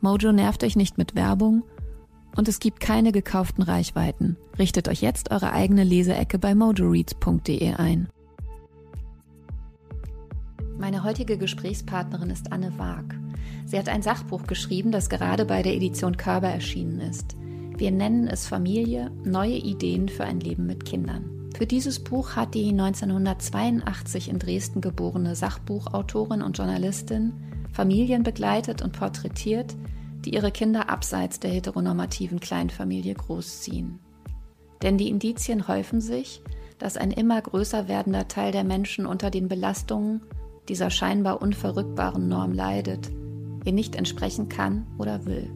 Mojo nervt euch nicht mit Werbung und es gibt keine gekauften Reichweiten. Richtet euch jetzt eure eigene Leseecke bei mojoreads.de ein. Meine heutige Gesprächspartnerin ist Anne Waag. Sie hat ein Sachbuch geschrieben, das gerade bei der Edition Körber erschienen ist. Wir nennen es Familie, neue Ideen für ein Leben mit Kindern. Für dieses Buch hat die 1982 in Dresden geborene Sachbuchautorin und Journalistin Familien begleitet und porträtiert, die ihre Kinder abseits der heteronormativen Kleinfamilie großziehen. Denn die Indizien häufen sich, dass ein immer größer werdender Teil der Menschen unter den Belastungen dieser scheinbar unverrückbaren Norm leidet, ihr nicht entsprechen kann oder will.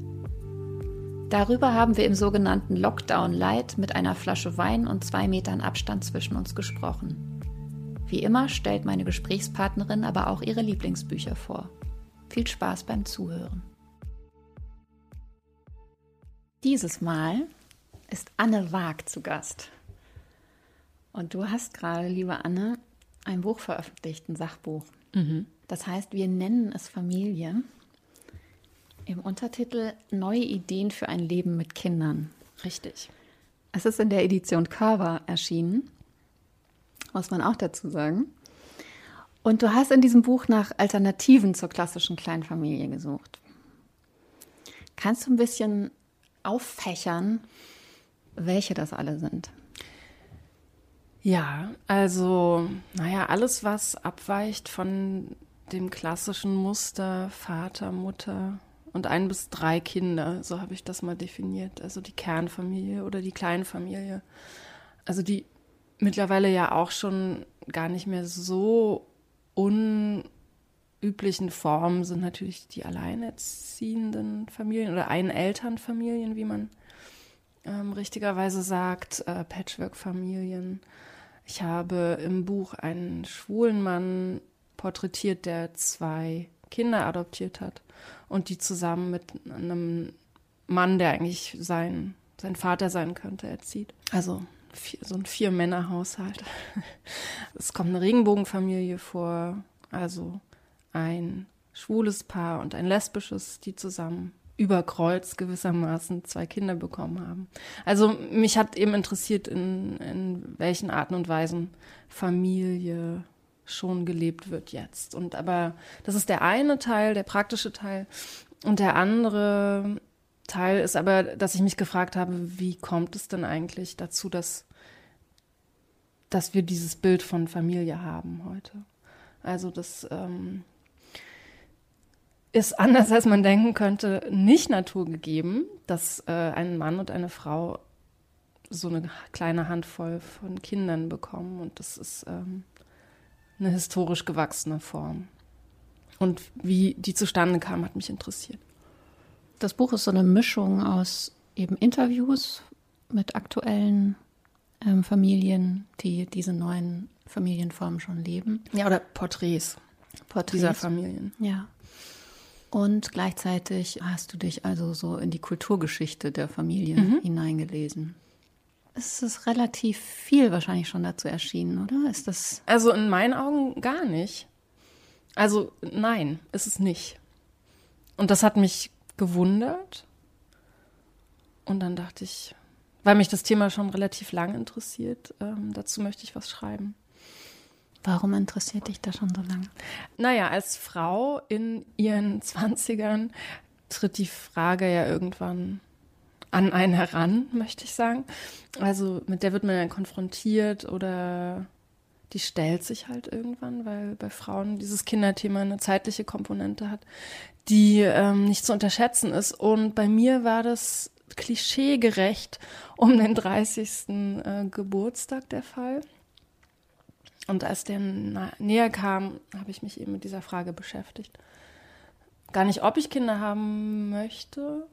Darüber haben wir im sogenannten Lockdown Light mit einer Flasche Wein und zwei Metern Abstand zwischen uns gesprochen. Wie immer stellt meine Gesprächspartnerin aber auch ihre Lieblingsbücher vor. Viel Spaß beim Zuhören. Dieses Mal ist Anne Waag zu Gast. Und du hast gerade, liebe Anne, ein Buch veröffentlicht, ein Sachbuch. Mhm. Das heißt, wir nennen es Familie. Im Untertitel Neue Ideen für ein Leben mit Kindern. Richtig. Es ist in der Edition Cover erschienen, muss man auch dazu sagen. Und du hast in diesem Buch nach Alternativen zur klassischen Kleinfamilie gesucht. Kannst du ein bisschen auffächern, welche das alle sind? Ja, also, naja, alles, was abweicht von dem klassischen Muster Vater, Mutter und ein bis drei Kinder, so habe ich das mal definiert. Also die Kernfamilie oder die Kleinfamilie. Also die mittlerweile ja auch schon gar nicht mehr so unüblichen Formen sind natürlich die alleinerziehenden Familien oder Einelternfamilien, wie man ähm, richtigerweise sagt, äh, Patchwork-Familien. Ich habe im Buch einen schwulen Mann porträtiert, der zwei Kinder adoptiert hat und die zusammen mit einem Mann, der eigentlich sein, sein Vater sein könnte, erzieht. Also vier, so ein Vier-Männer-Haushalt. Es kommt eine Regenbogenfamilie vor, also ein schwules Paar und ein lesbisches, die zusammen über Kreuz gewissermaßen zwei Kinder bekommen haben. Also mich hat eben interessiert, in, in welchen Arten und Weisen Familie schon gelebt wird jetzt. Und aber das ist der eine Teil, der praktische Teil. Und der andere Teil ist aber, dass ich mich gefragt habe, wie kommt es denn eigentlich dazu, dass, dass wir dieses Bild von Familie haben heute? Also das ähm, ist anders, als man denken könnte, nicht naturgegeben, dass äh, ein Mann und eine Frau so eine kleine Handvoll von Kindern bekommen. Und das ist ähm, eine historisch gewachsene Form. Und wie die zustande kam, hat mich interessiert. Das Buch ist so eine Mischung aus eben Interviews mit aktuellen ähm, Familien, die diese neuen Familienformen schon leben. Ja, oder Porträts, Porträts dieser Familien. Ja. Und gleichzeitig hast du dich also so in die Kulturgeschichte der Familie mhm. hineingelesen. Es ist relativ viel wahrscheinlich schon dazu erschienen, oder? Ist das? Also in meinen Augen gar nicht. Also nein, ist es nicht. Und das hat mich gewundert. Und dann dachte ich, weil mich das Thema schon relativ lang interessiert, ähm, dazu möchte ich was schreiben. Warum interessiert dich das schon so lange? Naja, als Frau in ihren Zwanzigern tritt die Frage ja irgendwann an einen heran, möchte ich sagen. Also mit der wird man dann konfrontiert oder die stellt sich halt irgendwann, weil bei Frauen dieses Kinderthema eine zeitliche Komponente hat, die ähm, nicht zu unterschätzen ist. Und bei mir war das klischeegerecht um den 30. Äh, Geburtstag der Fall. Und als der näher kam, habe ich mich eben mit dieser Frage beschäftigt. Gar nicht, ob ich Kinder haben möchte,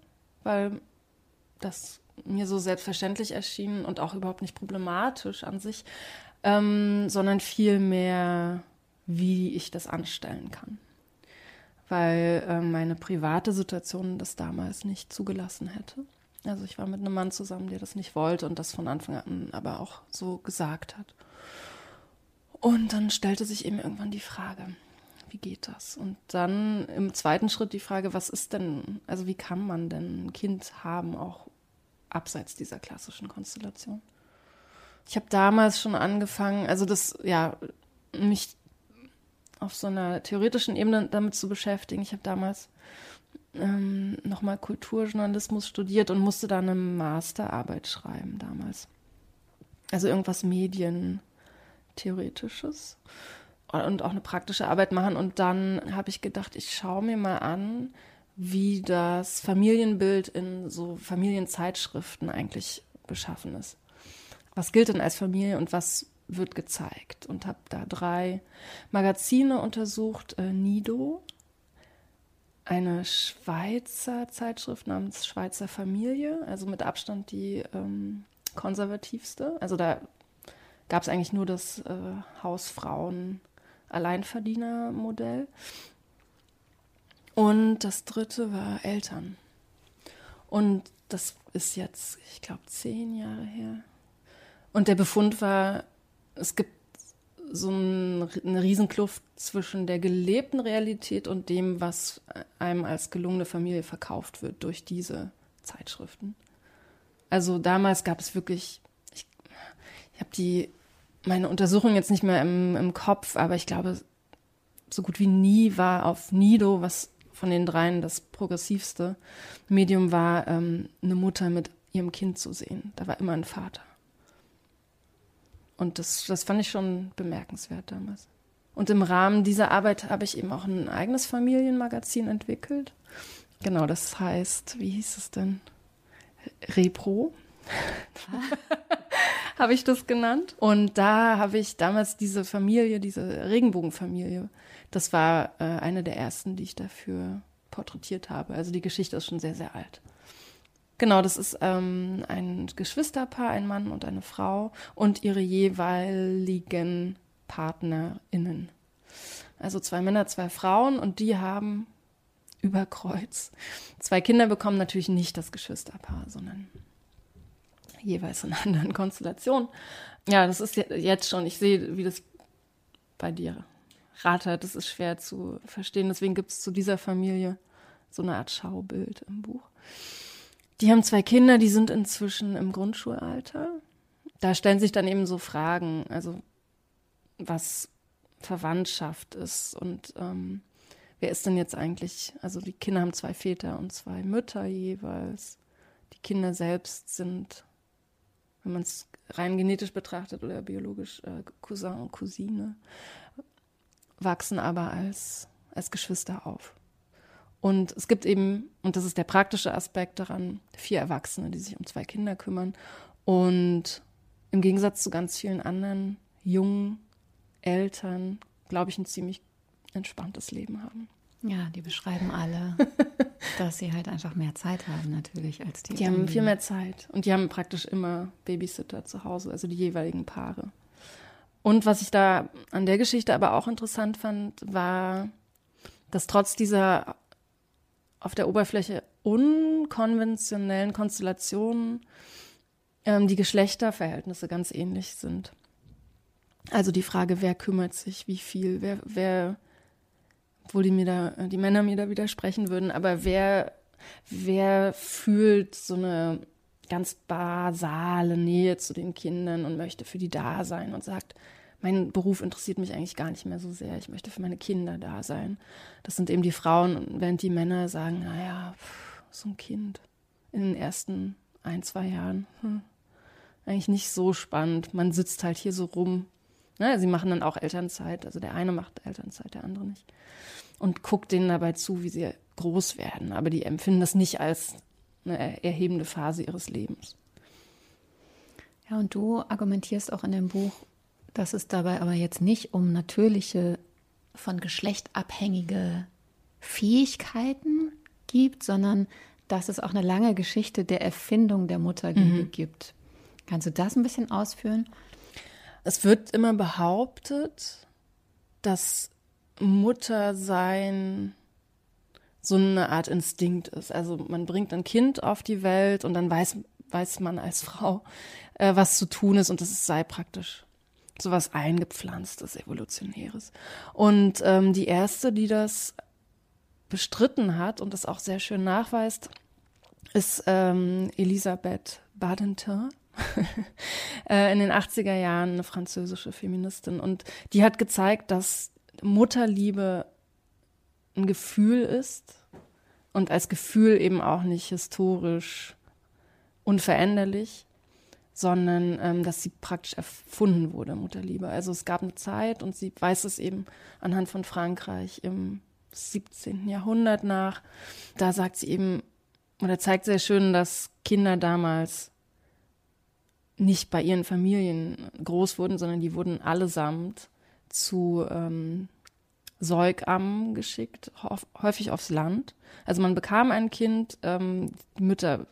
weil das mir so selbstverständlich erschien und auch überhaupt nicht problematisch an sich, ähm, sondern vielmehr, wie ich das anstellen kann. Weil äh, meine private Situation das damals nicht zugelassen hätte. Also ich war mit einem Mann zusammen, der das nicht wollte und das von Anfang an aber auch so gesagt hat. Und dann stellte sich eben irgendwann die Frage, wie geht das? Und dann im zweiten Schritt die Frage, was ist denn, also wie kann man denn ein Kind haben, auch abseits dieser klassischen Konstellation? Ich habe damals schon angefangen, also das, ja, mich auf so einer theoretischen Ebene damit zu beschäftigen. Ich habe damals ähm, nochmal Kulturjournalismus studiert und musste da eine Masterarbeit schreiben damals. Also irgendwas Medientheoretisches und auch eine praktische Arbeit machen. Und dann habe ich gedacht, ich schaue mir mal an, wie das Familienbild in so Familienzeitschriften eigentlich beschaffen ist was gilt denn als Familie und was wird gezeigt. Und habe da drei Magazine untersucht. Äh, Nido, eine Schweizer Zeitschrift namens Schweizer Familie, also mit Abstand die ähm, konservativste. Also da gab es eigentlich nur das äh, Hausfrauen Alleinverdiener-Modell. Und das dritte war Eltern. Und das ist jetzt, ich glaube, zehn Jahre her. Und der Befund war, es gibt so ein, eine Riesenkluft zwischen der gelebten Realität und dem, was einem als gelungene Familie verkauft wird durch diese Zeitschriften. Also damals gab es wirklich, ich, ich habe die meine Untersuchung jetzt nicht mehr im, im Kopf, aber ich glaube, so gut wie nie war auf Nido, was von den dreien das progressivste Medium war, ähm, eine Mutter mit ihrem Kind zu sehen. Da war immer ein Vater. Und das, das fand ich schon bemerkenswert damals. Und im Rahmen dieser Arbeit habe ich eben auch ein eigenes Familienmagazin entwickelt. Genau, das heißt, wie hieß es denn? Repro. habe ich das genannt. Und da habe ich damals diese Familie, diese Regenbogenfamilie, das war äh, eine der ersten, die ich dafür porträtiert habe. Also die Geschichte ist schon sehr, sehr alt. Genau, das ist ähm, ein Geschwisterpaar, ein Mann und eine Frau und ihre jeweiligen PartnerInnen. Also zwei Männer, zwei Frauen und die haben über Kreuz zwei Kinder bekommen, natürlich nicht das Geschwisterpaar, sondern jeweils in anderen Konstellationen. Ja, das ist jetzt schon, ich sehe, wie das bei dir rattert, das ist schwer zu verstehen. Deswegen gibt es zu dieser Familie so eine Art Schaubild im Buch. Die haben zwei Kinder, die sind inzwischen im Grundschulalter. Da stellen sich dann eben so Fragen, also was Verwandtschaft ist und ähm, wer ist denn jetzt eigentlich, also die Kinder haben zwei Väter und zwei Mütter jeweils. Die Kinder selbst sind, wenn man es rein genetisch betrachtet oder biologisch, äh, Cousin und Cousine, wachsen aber als, als Geschwister auf. Und es gibt eben, und das ist der praktische Aspekt daran, vier Erwachsene, die sich um zwei Kinder kümmern. Und im Gegensatz zu ganz vielen anderen jungen Eltern, glaube ich, ein ziemlich entspanntes Leben haben. Ja, die beschreiben alle, dass sie halt einfach mehr Zeit haben natürlich als die. Die haben viel mehr Zeit und die haben praktisch immer Babysitter zu Hause, also die jeweiligen Paare. Und was ich da an der Geschichte aber auch interessant fand, war, dass trotz dieser auf der Oberfläche unkonventionellen Konstellationen ähm, die Geschlechterverhältnisse ganz ähnlich sind. Also die Frage, wer kümmert sich, wie viel, wer, wer, obwohl die mir da, die Männer mir da widersprechen würden, aber wer, wer fühlt so eine ganz basale Nähe zu den Kindern und möchte für die da sein und sagt, mein Beruf interessiert mich eigentlich gar nicht mehr so sehr. Ich möchte für meine Kinder da sein. Das sind eben die Frauen, während die Männer sagen, naja, so ein Kind in den ersten ein, zwei Jahren. Hm. Eigentlich nicht so spannend. Man sitzt halt hier so rum. Ja, sie machen dann auch Elternzeit. Also der eine macht Elternzeit, der andere nicht. Und guckt denen dabei zu, wie sie groß werden. Aber die empfinden das nicht als eine erhebende Phase ihres Lebens. Ja, und du argumentierst auch in dem Buch, dass es dabei aber jetzt nicht um natürliche, von Geschlecht abhängige Fähigkeiten gibt, sondern dass es auch eine lange Geschichte der Erfindung der Mutterliebe mhm. gibt. Kannst du das ein bisschen ausführen? Es wird immer behauptet, dass Muttersein so eine Art Instinkt ist. Also man bringt ein Kind auf die Welt und dann weiß, weiß man als Frau, äh, was zu tun ist und das sei praktisch so was eingepflanztes, evolutionäres. Und ähm, die erste, die das bestritten hat und das auch sehr schön nachweist, ist ähm, Elisabeth Badinter. Äh, in den 80er Jahren eine französische Feministin. Und die hat gezeigt, dass Mutterliebe ein Gefühl ist und als Gefühl eben auch nicht historisch unveränderlich, sondern ähm, dass sie praktisch erfunden wurde, Mutterliebe. Also es gab eine Zeit und sie weiß es eben anhand von Frankreich im 17. Jahrhundert nach. Da sagt sie eben, oder zeigt sehr schön, dass Kinder damals nicht bei ihren Familien groß wurden, sondern die wurden allesamt zu ähm, Säugammen geschickt, häufig aufs Land. Also man bekam ein Kind, ähm, die Mütter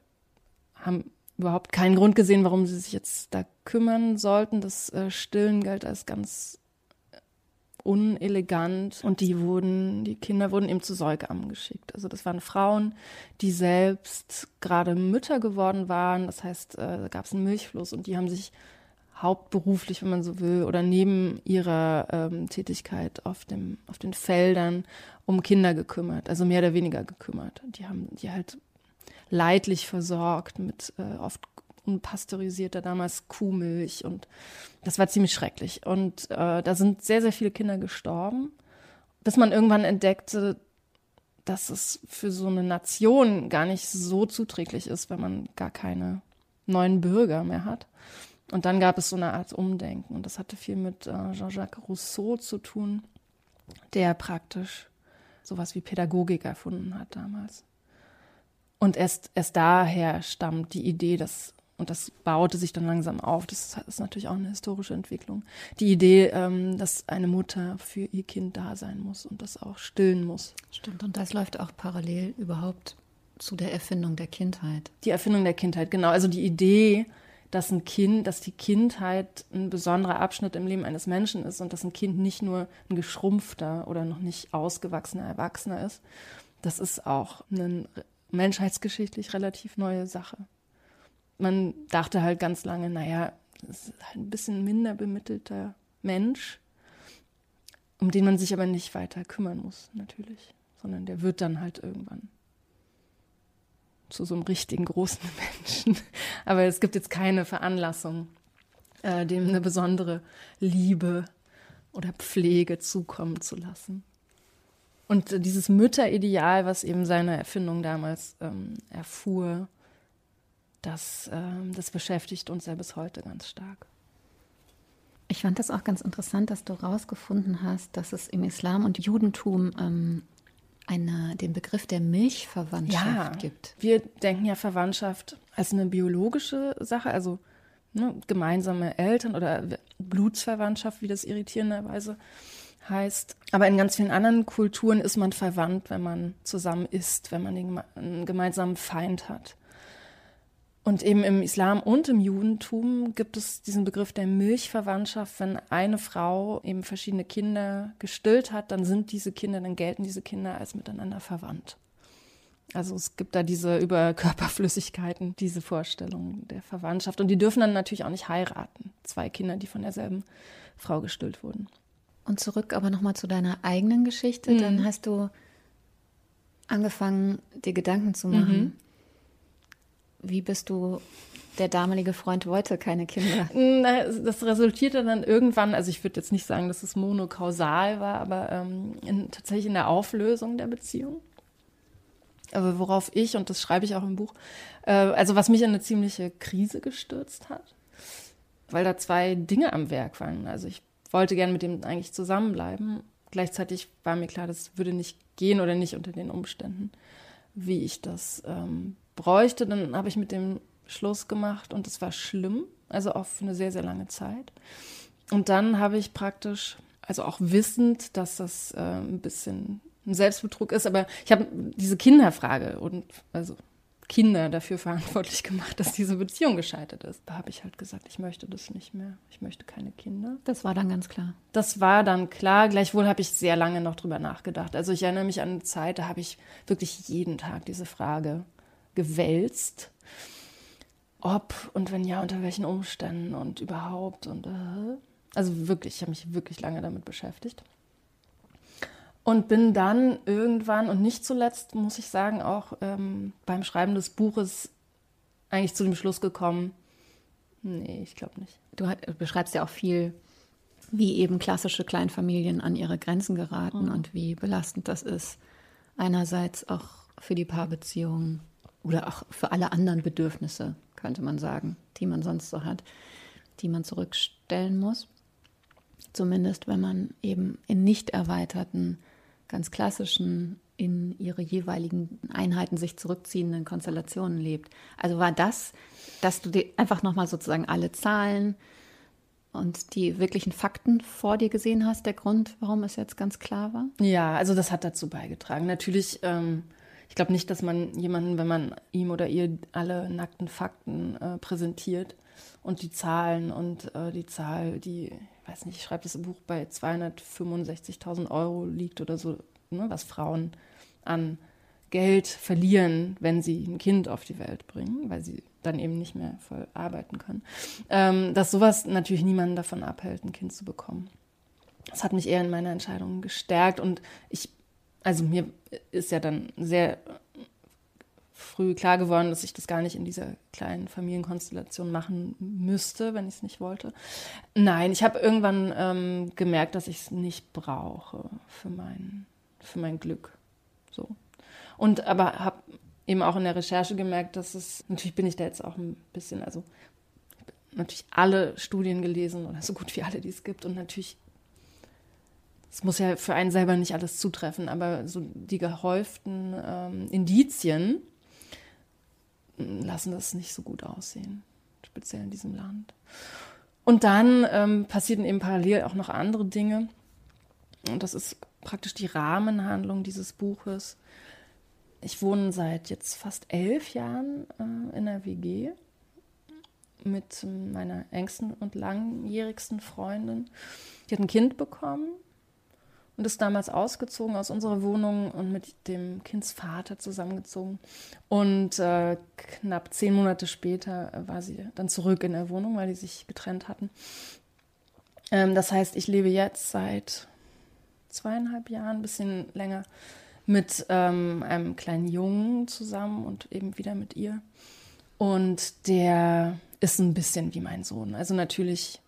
haben überhaupt keinen Grund gesehen, warum sie sich jetzt da kümmern sollten. Das äh, Stillen galt als ganz äh, unelegant und die wurden, die Kinder wurden eben zu Säugammen geschickt. Also das waren Frauen, die selbst gerade Mütter geworden waren. Das heißt, äh, da gab es einen Milchfluss und die haben sich hauptberuflich, wenn man so will, oder neben ihrer ähm, Tätigkeit auf dem auf den Feldern um Kinder gekümmert, also mehr oder weniger gekümmert. Die haben die halt leidlich versorgt mit äh, oft unpasteurisierter damals Kuhmilch und das war ziemlich schrecklich. Und äh, da sind sehr, sehr viele Kinder gestorben, bis man irgendwann entdeckte, dass es für so eine Nation gar nicht so zuträglich ist, wenn man gar keine neuen Bürger mehr hat. Und dann gab es so eine Art Umdenken und das hatte viel mit äh, Jean-Jacques Rousseau zu tun, der praktisch sowas wie Pädagogik erfunden hat damals. Und erst, erst daher stammt die Idee, dass, und das baute sich dann langsam auf, das ist natürlich auch eine historische Entwicklung, die Idee, ähm, dass eine Mutter für ihr Kind da sein muss und das auch stillen muss. Stimmt, und das läuft auch parallel überhaupt zu der Erfindung der Kindheit. Die Erfindung der Kindheit, genau. Also die Idee, dass ein Kind, dass die Kindheit ein besonderer Abschnitt im Leben eines Menschen ist und dass ein Kind nicht nur ein geschrumpfter oder noch nicht ausgewachsener Erwachsener ist, das ist auch ein menschheitsgeschichtlich relativ neue Sache. Man dachte halt ganz lange, naja, das ist halt ein bisschen minder bemittelter Mensch, um den man sich aber nicht weiter kümmern muss, natürlich, sondern der wird dann halt irgendwann zu so einem richtigen großen Menschen. Aber es gibt jetzt keine Veranlassung, äh, dem eine besondere Liebe oder Pflege zukommen zu lassen. Und äh, dieses Mütterideal, was eben seine Erfindung damals ähm, erfuhr, das, ähm, das beschäftigt uns ja bis heute ganz stark. Ich fand das auch ganz interessant, dass du herausgefunden hast, dass es im Islam und Judentum ähm, eine, den Begriff der Milchverwandtschaft ja, gibt. Wir denken ja Verwandtschaft als eine biologische Sache, also ne, gemeinsame Eltern oder Blutsverwandtschaft, wie das irritierenderweise heißt. Aber in ganz vielen anderen Kulturen ist man verwandt, wenn man zusammen isst, wenn man einen gemeinsamen Feind hat. Und eben im Islam und im Judentum gibt es diesen Begriff der Milchverwandtschaft. Wenn eine Frau eben verschiedene Kinder gestillt hat, dann sind diese Kinder, dann gelten diese Kinder als miteinander verwandt. Also es gibt da diese über Körperflüssigkeiten, diese Vorstellung der Verwandtschaft. Und die dürfen dann natürlich auch nicht heiraten. Zwei Kinder, die von derselben Frau gestillt wurden. Und zurück aber nochmal zu deiner eigenen Geschichte. Mhm. Dann hast du angefangen, dir Gedanken zu machen. Mhm. Wie bist du der damalige Freund wollte keine Kinder. Das resultierte dann irgendwann, also ich würde jetzt nicht sagen, dass es monokausal war, aber ähm, in, tatsächlich in der Auflösung der Beziehung. Aber worauf ich, und das schreibe ich auch im Buch, äh, also was mich in eine ziemliche Krise gestürzt hat, weil da zwei Dinge am Werk waren. Also ich wollte gerne mit dem eigentlich zusammenbleiben. Gleichzeitig war mir klar, das würde nicht gehen oder nicht unter den Umständen, wie ich das ähm, bräuchte. Dann habe ich mit dem Schluss gemacht und es war schlimm, also auch für eine sehr, sehr lange Zeit. Und dann habe ich praktisch, also auch wissend, dass das äh, ein bisschen ein Selbstbetrug ist, aber ich habe diese Kinderfrage und also Kinder dafür verantwortlich gemacht, dass diese Beziehung gescheitert ist. Da habe ich halt gesagt, ich möchte das nicht mehr. Ich möchte keine Kinder. Das war dann ganz klar. Das war dann klar. Gleichwohl habe ich sehr lange noch drüber nachgedacht. Also ich erinnere mich an eine Zeit, da habe ich wirklich jeden Tag diese Frage gewälzt. Ob und wenn ja, unter welchen Umständen und überhaupt und äh. also wirklich, ich habe mich wirklich lange damit beschäftigt. Und bin dann irgendwann und nicht zuletzt, muss ich sagen, auch ähm, beim Schreiben des Buches eigentlich zu dem Schluss gekommen, nee, ich glaube nicht. Du hat, beschreibst ja auch viel, wie eben klassische Kleinfamilien an ihre Grenzen geraten mhm. und wie belastend das ist. Einerseits auch für die Paarbeziehungen oder auch für alle anderen Bedürfnisse, könnte man sagen, die man sonst so hat, die man zurückstellen muss. Zumindest wenn man eben in nicht erweiterten ganz klassischen, in ihre jeweiligen Einheiten sich zurückziehenden Konstellationen lebt. Also war das, dass du dir einfach nochmal sozusagen alle Zahlen und die wirklichen Fakten vor dir gesehen hast, der Grund, warum es jetzt ganz klar war? Ja, also das hat dazu beigetragen. Natürlich, ähm, ich glaube nicht, dass man jemanden, wenn man ihm oder ihr alle nackten Fakten äh, präsentiert und die Zahlen und äh, die Zahl, die weiß nicht, ich schreibe das im Buch bei 265.000 Euro liegt oder so, ne, was Frauen an Geld verlieren, wenn sie ein Kind auf die Welt bringen, weil sie dann eben nicht mehr voll arbeiten können. Ähm, dass sowas natürlich niemanden davon abhält, ein Kind zu bekommen. Das hat mich eher in meiner Entscheidung gestärkt und ich, also mir ist ja dann sehr früh klar geworden, dass ich das gar nicht in dieser kleinen Familienkonstellation machen müsste, wenn ich es nicht wollte. Nein, ich habe irgendwann ähm, gemerkt, dass ich es nicht brauche für mein, für mein Glück. So. Und aber habe eben auch in der Recherche gemerkt, dass es, natürlich bin ich da jetzt auch ein bisschen, also natürlich alle Studien gelesen oder so gut wie alle, die es gibt und natürlich es muss ja für einen selber nicht alles zutreffen, aber so die gehäuften ähm, Indizien lassen das nicht so gut aussehen, speziell in diesem Land. Und dann ähm, passierten eben parallel auch noch andere Dinge. Und das ist praktisch die Rahmenhandlung dieses Buches. Ich wohne seit jetzt fast elf Jahren äh, in der WG mit meiner engsten und langjährigsten Freundin. Die hat ein Kind bekommen und ist damals ausgezogen aus unserer Wohnung und mit dem Kindsvater zusammengezogen. Und äh, knapp zehn Monate später war sie dann zurück in der Wohnung, weil die sich getrennt hatten. Ähm, das heißt, ich lebe jetzt seit zweieinhalb Jahren, ein bisschen länger, mit ähm, einem kleinen Jungen zusammen und eben wieder mit ihr. Und der ist ein bisschen wie mein Sohn. Also natürlich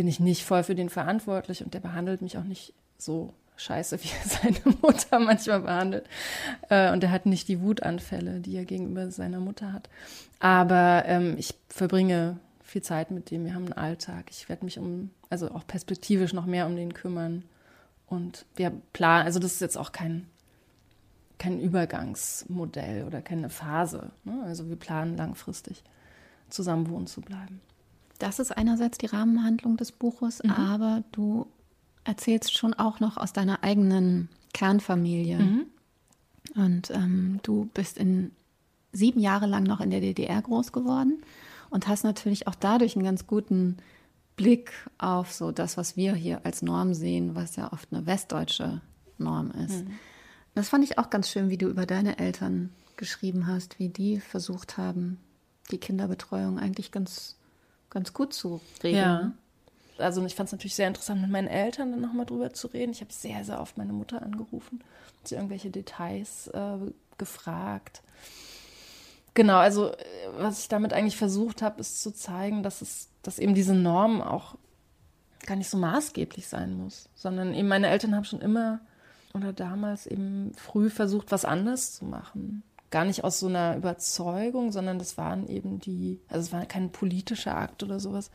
bin ich nicht voll für den verantwortlich und der behandelt mich auch nicht so scheiße, wie er seine Mutter manchmal behandelt. Äh, und er hat nicht die Wutanfälle, die er gegenüber seiner Mutter hat. Aber ähm, ich verbringe viel Zeit mit dem. Wir haben einen Alltag. Ich werde mich um, also auch perspektivisch noch mehr um den kümmern. Und wir planen, also das ist jetzt auch kein, kein Übergangsmodell oder keine Phase. Ne? Also wir planen langfristig zusammen wohnen zu bleiben. Das ist einerseits die Rahmenhandlung des Buches, mhm. aber du erzählst schon auch noch aus deiner eigenen Kernfamilie. Mhm. Und ähm, du bist in sieben Jahre lang noch in der DDR groß geworden und hast natürlich auch dadurch einen ganz guten Blick auf so das, was wir hier als Norm sehen, was ja oft eine westdeutsche Norm ist. Mhm. Das fand ich auch ganz schön, wie du über deine Eltern geschrieben hast, wie die versucht haben, die Kinderbetreuung eigentlich ganz ganz gut zu regeln. Ja. Also ich fand es natürlich sehr interessant, mit meinen Eltern dann nochmal drüber zu reden. Ich habe sehr, sehr oft meine Mutter angerufen, sie irgendwelche Details äh, gefragt. Genau, also was ich damit eigentlich versucht habe, ist zu zeigen, dass es, dass eben diese Norm auch gar nicht so maßgeblich sein muss, sondern eben meine Eltern haben schon immer oder damals eben früh versucht, was anders zu machen. Gar nicht aus so einer Überzeugung, sondern das waren eben die, also es war kein politischer Akt oder sowas.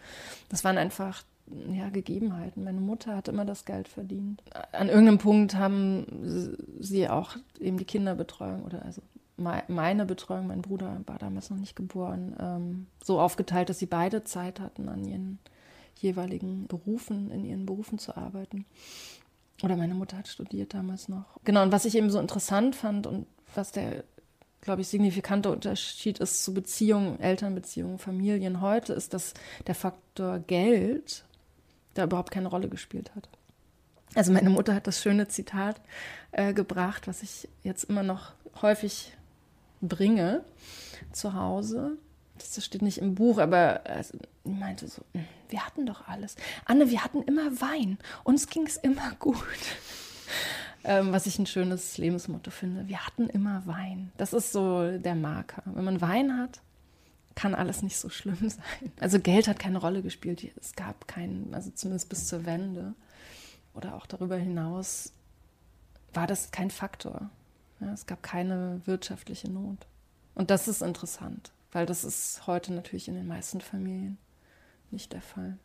Das waren einfach ja, Gegebenheiten. Meine Mutter hat immer das Geld verdient. An irgendeinem Punkt haben sie auch eben die Kinderbetreuung oder also meine Betreuung, mein Bruder war damals noch nicht geboren, ähm, so aufgeteilt, dass sie beide Zeit hatten, an ihren jeweiligen Berufen, in ihren Berufen zu arbeiten. Oder meine Mutter hat studiert damals noch. Genau, und was ich eben so interessant fand und was der, glaube ich, signifikante Unterschied ist zu Beziehungen, Elternbeziehungen, Familien heute, ist, dass der Faktor Geld da überhaupt keine Rolle gespielt hat. Also meine Mutter hat das schöne Zitat äh, gebracht, was ich jetzt immer noch häufig bringe zu Hause. Das steht nicht im Buch, aber also, ich meinte so, hm, wir hatten doch alles. Anne, wir hatten immer Wein. Uns ging es immer gut. Ähm, was ich ein schönes Lebensmotto finde. Wir hatten immer Wein. Das ist so der Marker. Wenn man Wein hat, kann alles nicht so schlimm sein. Also Geld hat keine Rolle gespielt. Es gab keinen, also zumindest bis zur Wende oder auch darüber hinaus war das kein Faktor. Ja, es gab keine wirtschaftliche Not. Und das ist interessant, weil das ist heute natürlich in den meisten Familien nicht der Fall.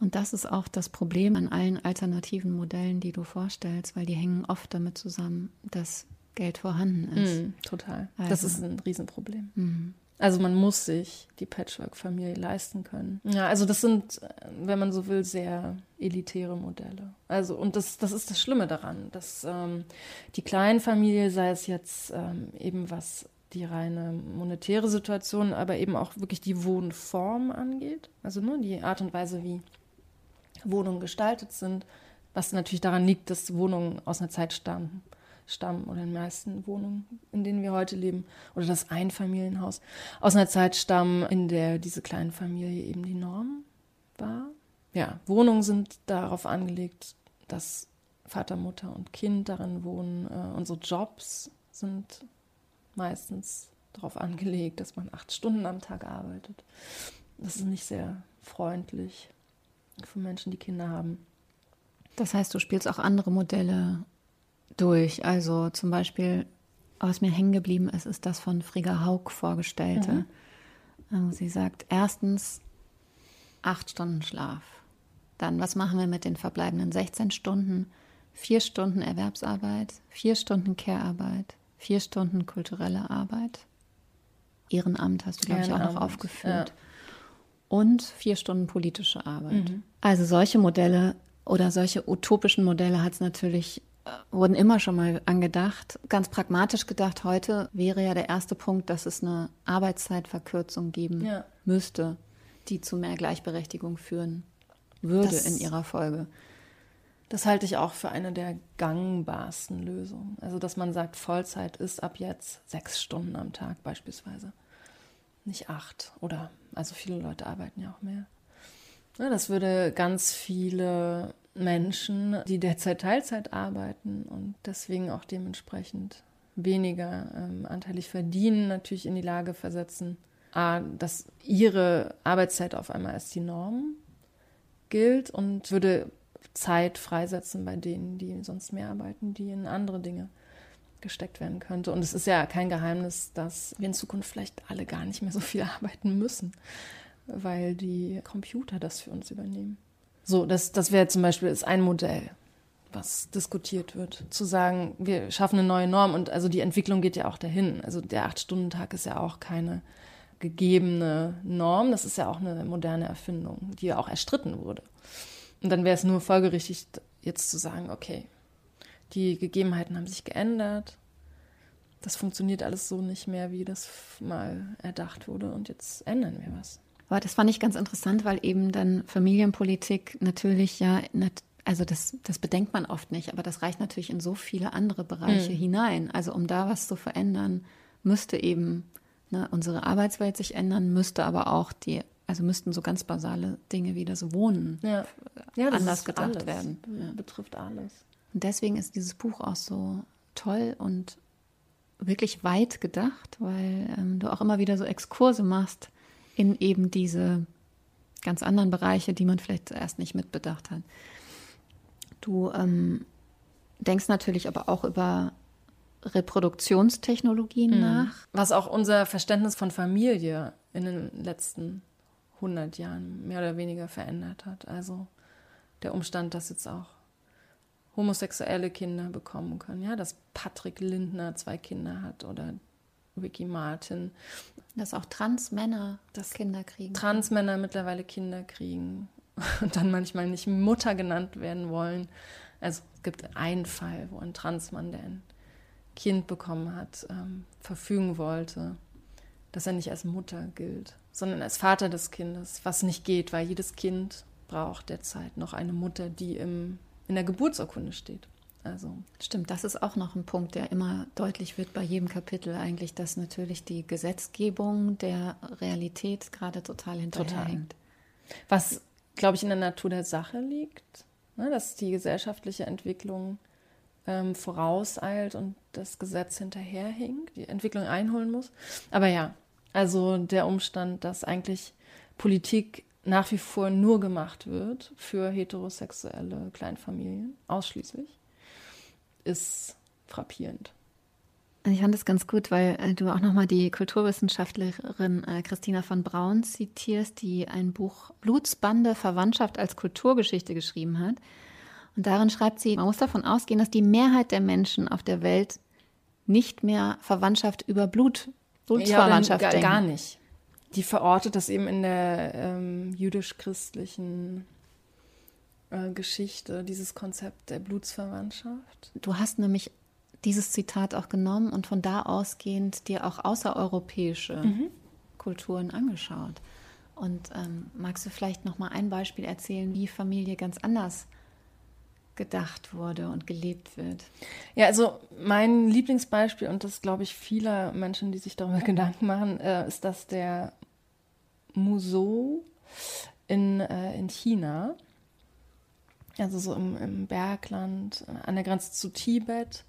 Und das ist auch das Problem an allen alternativen Modellen, die du vorstellst, weil die hängen oft damit zusammen, dass Geld vorhanden ist. Mm, total. Also. Das ist ein Riesenproblem. Mm. Also man muss sich die Patchwork-Familie leisten können. Ja, also das sind, wenn man so will, sehr elitäre Modelle. Also und das, das ist das Schlimme daran, dass ähm, die Kleinfamilie, sei es jetzt ähm, eben was die reine monetäre Situation, aber eben auch wirklich die Wohnform angeht. Also nur die Art und Weise, wie Wohnungen gestaltet sind, was natürlich daran liegt, dass Wohnungen aus einer Zeit stammen, stammen oder in den meisten Wohnungen, in denen wir heute leben, oder das Einfamilienhaus aus einer Zeit stammen, in der diese kleine Familie eben die Norm war. Ja, Wohnungen sind darauf angelegt, dass Vater, Mutter und Kind darin wohnen. Äh, unsere Jobs sind meistens darauf angelegt, dass man acht Stunden am Tag arbeitet. Das ist nicht sehr freundlich für Menschen, die Kinder haben. Das heißt, du spielst auch andere Modelle durch. Also zum Beispiel, was mir hängen geblieben ist, ist das von Frigga Haug vorgestellte. Mhm. Also sie sagt, erstens acht Stunden Schlaf. Dann, was machen wir mit den verbleibenden 16 Stunden? Vier Stunden Erwerbsarbeit, vier Stunden Care-Arbeit, vier Stunden kulturelle Arbeit. Ehrenamt hast du, glaube ich, auch noch aufgeführt. Ja. Und vier Stunden politische Arbeit. Mhm. Also solche Modelle oder solche utopischen Modelle hat es natürlich, äh, wurden immer schon mal angedacht. Ganz pragmatisch gedacht, heute wäre ja der erste Punkt, dass es eine Arbeitszeitverkürzung geben ja. müsste, die zu mehr Gleichberechtigung führen würde das, in ihrer Folge. Das halte ich auch für eine der gangbarsten Lösungen. Also, dass man sagt, Vollzeit ist ab jetzt sechs Stunden am Tag beispielsweise. Nicht acht. Oder, also viele Leute arbeiten ja auch mehr. Ja, das würde ganz viele Menschen, die derzeit Teilzeit arbeiten und deswegen auch dementsprechend weniger ähm, anteilig verdienen, natürlich in die Lage versetzen, A, dass ihre Arbeitszeit auf einmal als die Norm gilt und würde Zeit freisetzen bei denen, die sonst mehr arbeiten, die in andere Dinge gesteckt werden könnte. Und es ist ja kein Geheimnis, dass wir in Zukunft vielleicht alle gar nicht mehr so viel arbeiten müssen, weil die Computer das für uns übernehmen. So, das, das wäre zum Beispiel ist ein Modell, was diskutiert wird. Zu sagen, wir schaffen eine neue Norm und also die Entwicklung geht ja auch dahin. Also der Acht-Stunden-Tag ist ja auch keine gegebene Norm, das ist ja auch eine moderne Erfindung, die ja auch erstritten wurde. Und dann wäre es nur folgerichtig, jetzt zu sagen, okay, die Gegebenheiten haben sich geändert. Das funktioniert alles so nicht mehr, wie das mal erdacht wurde. Und jetzt ändern wir was. Aber das fand ich ganz interessant, weil eben dann Familienpolitik natürlich ja, also das, das bedenkt man oft nicht, aber das reicht natürlich in so viele andere Bereiche mhm. hinein. Also um da was zu verändern, müsste eben ne, unsere Arbeitswelt sich ändern, müsste aber auch die also müssten so ganz basale Dinge wie das Wohnen ja. Ja, das anders gedacht alles. werden. Ja. Betrifft alles. Und deswegen ist dieses Buch auch so toll und wirklich weit gedacht, weil ähm, du auch immer wieder so Exkurse machst in eben diese ganz anderen Bereiche, die man vielleicht zuerst nicht mitbedacht hat. Du ähm, denkst natürlich aber auch über Reproduktionstechnologien mhm. nach. Was auch unser Verständnis von Familie in den letzten 100 Jahren mehr oder weniger verändert hat. Also der Umstand, dass jetzt auch homosexuelle Kinder bekommen können. Ja, dass Patrick Lindner zwei Kinder hat oder Ricky Martin. Dass auch Transmänner das Kinder kriegen. Transmänner mittlerweile Kinder kriegen und dann manchmal nicht Mutter genannt werden wollen. Also es gibt einen Fall, wo ein Transmann, der ein Kind bekommen hat, ähm, verfügen wollte, dass er nicht als Mutter gilt, sondern als Vater des Kindes, was nicht geht, weil jedes Kind braucht derzeit noch eine Mutter, die im in der Geburtsurkunde steht. Also. Stimmt, das ist auch noch ein Punkt, der immer deutlich wird bei jedem Kapitel eigentlich, dass natürlich die Gesetzgebung der Realität gerade total hinterherhängt. Total. Was, glaube ich, in der Natur der Sache liegt, ne, dass die gesellschaftliche Entwicklung ähm, vorauseilt und das Gesetz hinterherhinkt, die Entwicklung einholen muss. Aber ja, also der Umstand, dass eigentlich Politik nach wie vor nur gemacht wird für heterosexuelle Kleinfamilien, ausschließlich, ist frappierend. Ich fand es ganz gut, weil äh, du auch nochmal die Kulturwissenschaftlerin äh, Christina von Braun zitierst, die ein Buch Blutsbande Verwandtschaft als Kulturgeschichte geschrieben hat. Und darin schreibt sie, man muss davon ausgehen, dass die Mehrheit der Menschen auf der Welt nicht mehr Verwandtschaft über Blut, Blutsverwandtschaft ja, denken. Gar nicht die verortet das eben in der ähm, jüdisch-christlichen äh, Geschichte, dieses Konzept der Blutsverwandtschaft. Du hast nämlich dieses Zitat auch genommen und von da ausgehend dir auch außereuropäische mhm. Kulturen angeschaut. Und ähm, magst du vielleicht noch mal ein Beispiel erzählen, wie Familie ganz anders gedacht wurde und gelebt wird. Ja, also mein Lieblingsbeispiel, und das glaube ich vieler Menschen, die sich darüber Gedanken machen, äh, ist das der Musou in, äh, in China. Also so im, im Bergland, äh, an der Grenze zu Tibet.